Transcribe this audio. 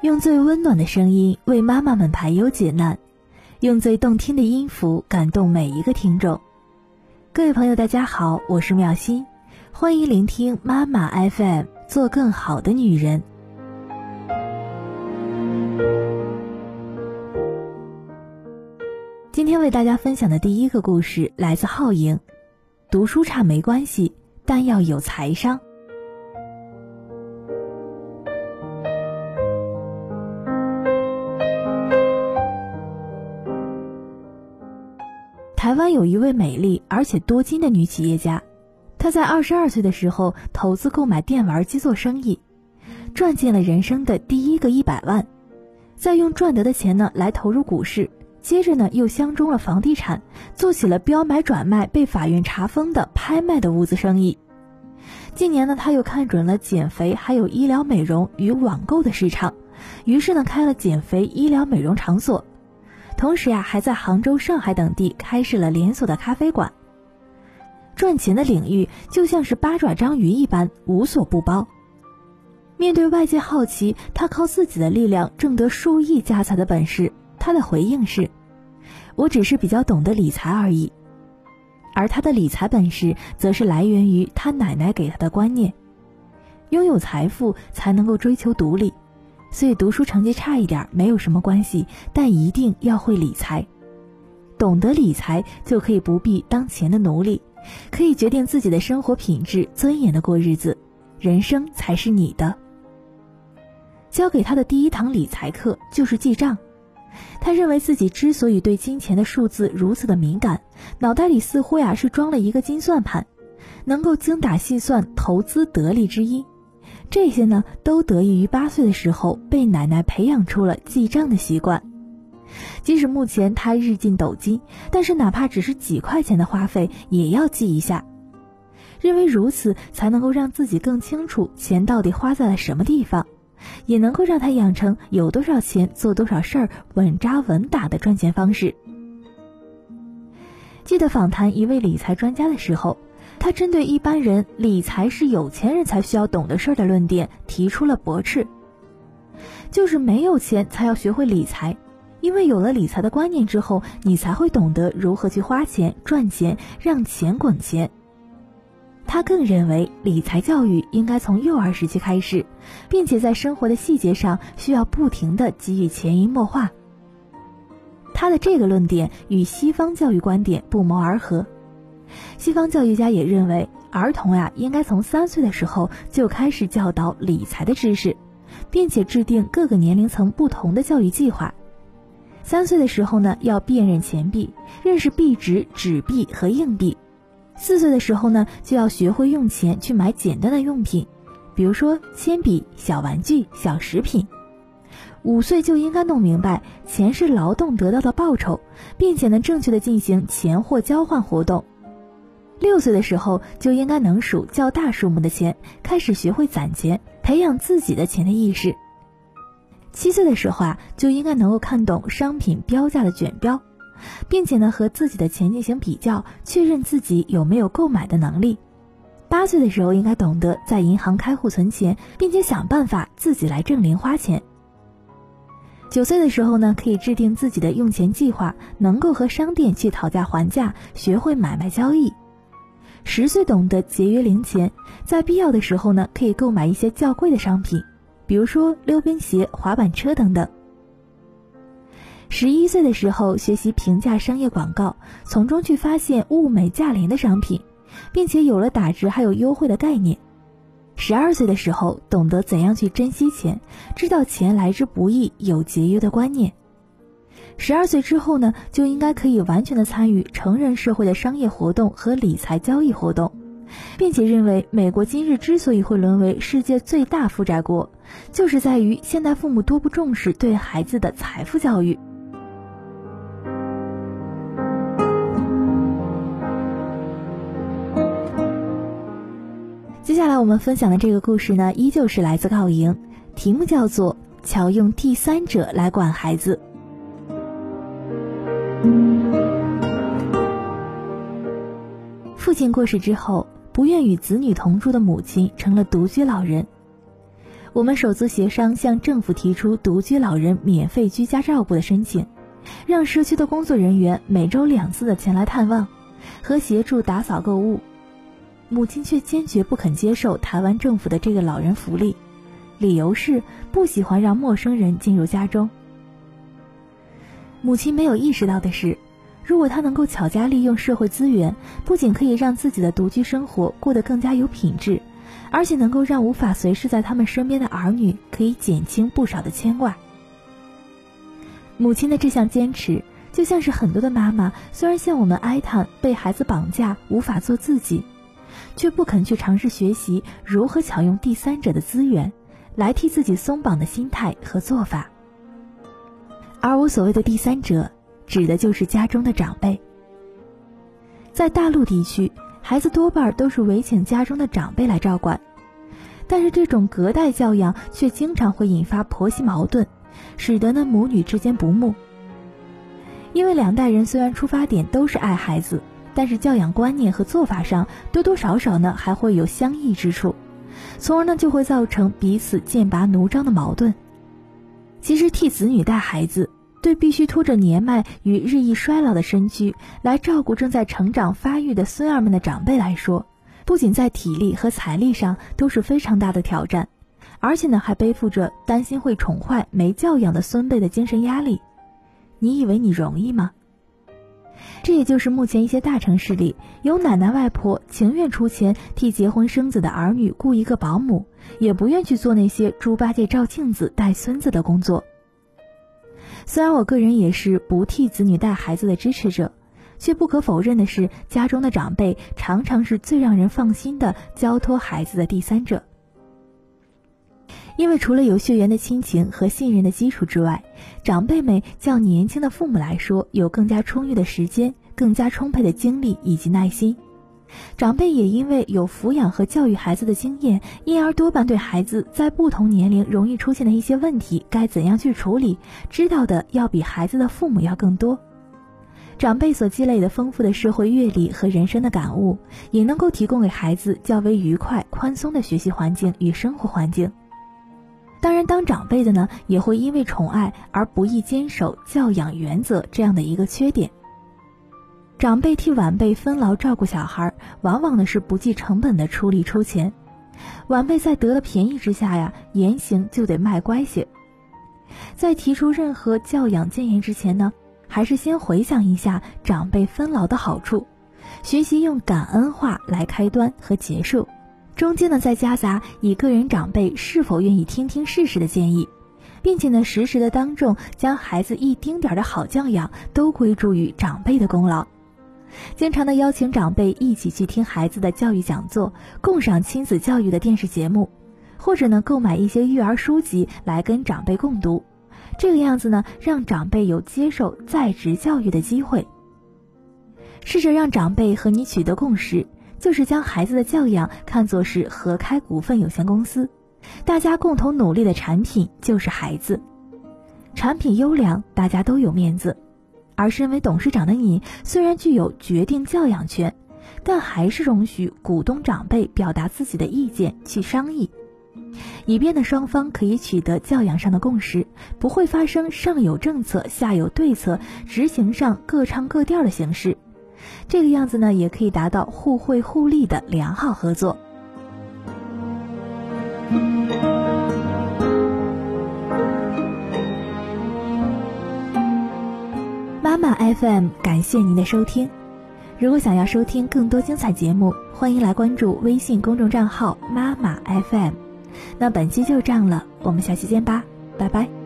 用最温暖的声音为妈妈们排忧解难，用最动听的音符感动每一个听众。各位朋友，大家好，我是妙心，欢迎聆听妈妈 FM，做更好的女人。今天为大家分享的第一个故事来自浩莹，读书差没关系，但要有财商。台湾有一位美丽而且多金的女企业家，她在二十二岁的时候投资购买电玩机做生意，赚进了人生的第一个一百万，再用赚得的钱呢来投入股市，接着呢又相中了房地产，做起了标买转卖被法院查封的拍卖的物资生意。近年呢，他又看准了减肥还有医疗美容与网购的市场，于是呢开了减肥医疗美容场所。同时呀，还在杭州、上海等地开设了连锁的咖啡馆。赚钱的领域就像是八爪章鱼一般，无所不包。面对外界好奇他靠自己的力量挣得数亿家财的本事，他的回应是：“我只是比较懂得理财而已。”而他的理财本事，则是来源于他奶奶给他的观念：拥有财富才能够追求独立。所以读书成绩差一点没有什么关系，但一定要会理财。懂得理财，就可以不必当钱的奴隶，可以决定自己的生活品质，尊严的过日子，人生才是你的。教给他的第一堂理财课就是记账。他认为自己之所以对金钱的数字如此的敏感，脑袋里似乎呀是装了一个金算盘，能够精打细算投资得利之一。这些呢，都得益于八岁的时候被奶奶培养出了记账的习惯。即使目前他日进斗金，但是哪怕只是几块钱的花费，也要记一下，认为如此才能够让自己更清楚钱到底花在了什么地方，也能够让他养成有多少钱做多少事儿、稳扎稳打的赚钱方式。记得访谈一位理财专家的时候。他针对一般人理财是有钱人才需要懂的事儿的论点提出了驳斥，就是没有钱才要学会理财，因为有了理财的观念之后，你才会懂得如何去花钱、赚钱，让钱滚钱。他更认为理财教育应该从幼儿时期开始，并且在生活的细节上需要不停的给予潜移默化。他的这个论点与西方教育观点不谋而合。西方教育家也认为，儿童呀应该从三岁的时候就开始教导理财的知识，并且制定各个年龄层不同的教育计划。三岁的时候呢，要辨认钱币，认识币值、纸币和硬币；四岁的时候呢，就要学会用钱去买简单的用品，比如说铅笔、小玩具、小食品；五岁就应该弄明白钱是劳动得到的报酬，并且能正确的进行钱货交换活动。六岁的时候就应该能数较大数目的钱，开始学会攒钱，培养自己的钱的意识。七岁的时候啊，就应该能够看懂商品标价的卷标，并且呢和自己的钱进行比较，确认自己有没有购买的能力。八岁的时候应该懂得在银行开户存钱，并且想办法自己来挣零花钱。九岁的时候呢，可以制定自己的用钱计划，能够和商店去讨价还价，学会买卖交易。十岁懂得节约零钱，在必要的时候呢，可以购买一些较贵的商品，比如说溜冰鞋、滑板车等等。十一岁的时候学习评价商业广告，从中去发现物美价廉的商品，并且有了打折还有优惠的概念。十二岁的时候懂得怎样去珍惜钱，知道钱来之不易，有节约的观念。十二岁之后呢，就应该可以完全的参与成人社会的商业活动和理财交易活动，并且认为美国今日之所以会沦为世界最大负债国，就是在于现代父母多不重视对孩子的财富教育。接下来我们分享的这个故事呢，依旧是来自告莹，题目叫做《巧用第三者来管孩子》。父亲过世之后，不愿与子女同住的母亲成了独居老人。我们手足协商向政府提出独居老人免费居家照顾的申请，让社区的工作人员每周两次的前来探望，和协助打扫购物。母亲却坚决不肯接受台湾政府的这个老人福利，理由是不喜欢让陌生人进入家中。母亲没有意识到的是，如果她能够巧加利用社会资源，不仅可以让自己的独居生活过得更加有品质，而且能够让无法随时在他们身边的儿女可以减轻不少的牵挂。母亲的这项坚持，就像是很多的妈妈虽然向我们哀叹被孩子绑架，无法做自己。却不肯去尝试学习如何巧用第三者的资源，来替自己松绑的心态和做法。而我所谓的第三者，指的就是家中的长辈。在大陆地区，孩子多半都是委请家中的长辈来照管，但是这种隔代教养却经常会引发婆媳矛盾，使得呢母女之间不睦。因为两代人虽然出发点都是爱孩子。但是教养观念和做法上多多少少呢还会有相异之处，从而呢就会造成彼此剑拔弩张的矛盾。其实替子女带孩子，对必须拖着年迈与日益衰老的身躯来照顾正在成长发育的孙儿们的长辈来说，不仅在体力和财力上都是非常大的挑战，而且呢还背负着担心会宠坏没教养的孙辈的精神压力。你以为你容易吗？这也就是目前一些大城市里，有奶奶外婆情愿出钱替结婚生子的儿女雇一个保姆，也不愿去做那些猪八戒照镜子带孙子的工作。虽然我个人也是不替子女带孩子的支持者，却不可否认的是，家中的长辈常常是最让人放心的交托孩子的第三者。因为除了有血缘的亲情和信任的基础之外，长辈们较年轻的父母来说，有更加充裕的时间、更加充沛的精力以及耐心。长辈也因为有抚养和教育孩子的经验，因而多半对孩子在不同年龄容易出现的一些问题该怎样去处理，知道的要比孩子的父母要更多。长辈所积累的丰富的社会阅历和人生的感悟，也能够提供给孩子较为愉快、宽松的学习环境与生活环境。当然，当长辈的呢，也会因为宠爱而不易坚守教养原则这样的一个缺点。长辈替晚辈分劳照顾小孩，往往呢是不计成本的出力出钱。晚辈在得了便宜之下呀，言行就得卖乖些。在提出任何教养建言之前呢，还是先回想一下长辈分劳的好处，学习用感恩话来开端和结束。中间呢，再夹杂以个人长辈是否愿意听听试试的建议，并且呢，实时的当众将孩子一丁点的好教养都归诸于长辈的功劳。经常的邀请长辈一起去听孩子的教育讲座，共赏亲子教育的电视节目，或者呢，购买一些育儿书籍来跟长辈共读。这个样子呢，让长辈有接受在职教育的机会。试着让长辈和你取得共识。就是将孩子的教养看作是合开股份有限公司，大家共同努力的产品就是孩子，产品优良，大家都有面子。而身为董事长的你，虽然具有决定教养权，但还是容许股东长辈表达自己的意见去商议，以便呢双方可以取得教养上的共识，不会发生上有政策下有对策，执行上各唱各调的形式。这个样子呢，也可以达到互惠互利的良好合作。妈妈 FM，感谢您的收听。如果想要收听更多精彩节目，欢迎来关注微信公众账号妈妈 FM。那本期就这样了，我们下期见吧，拜拜。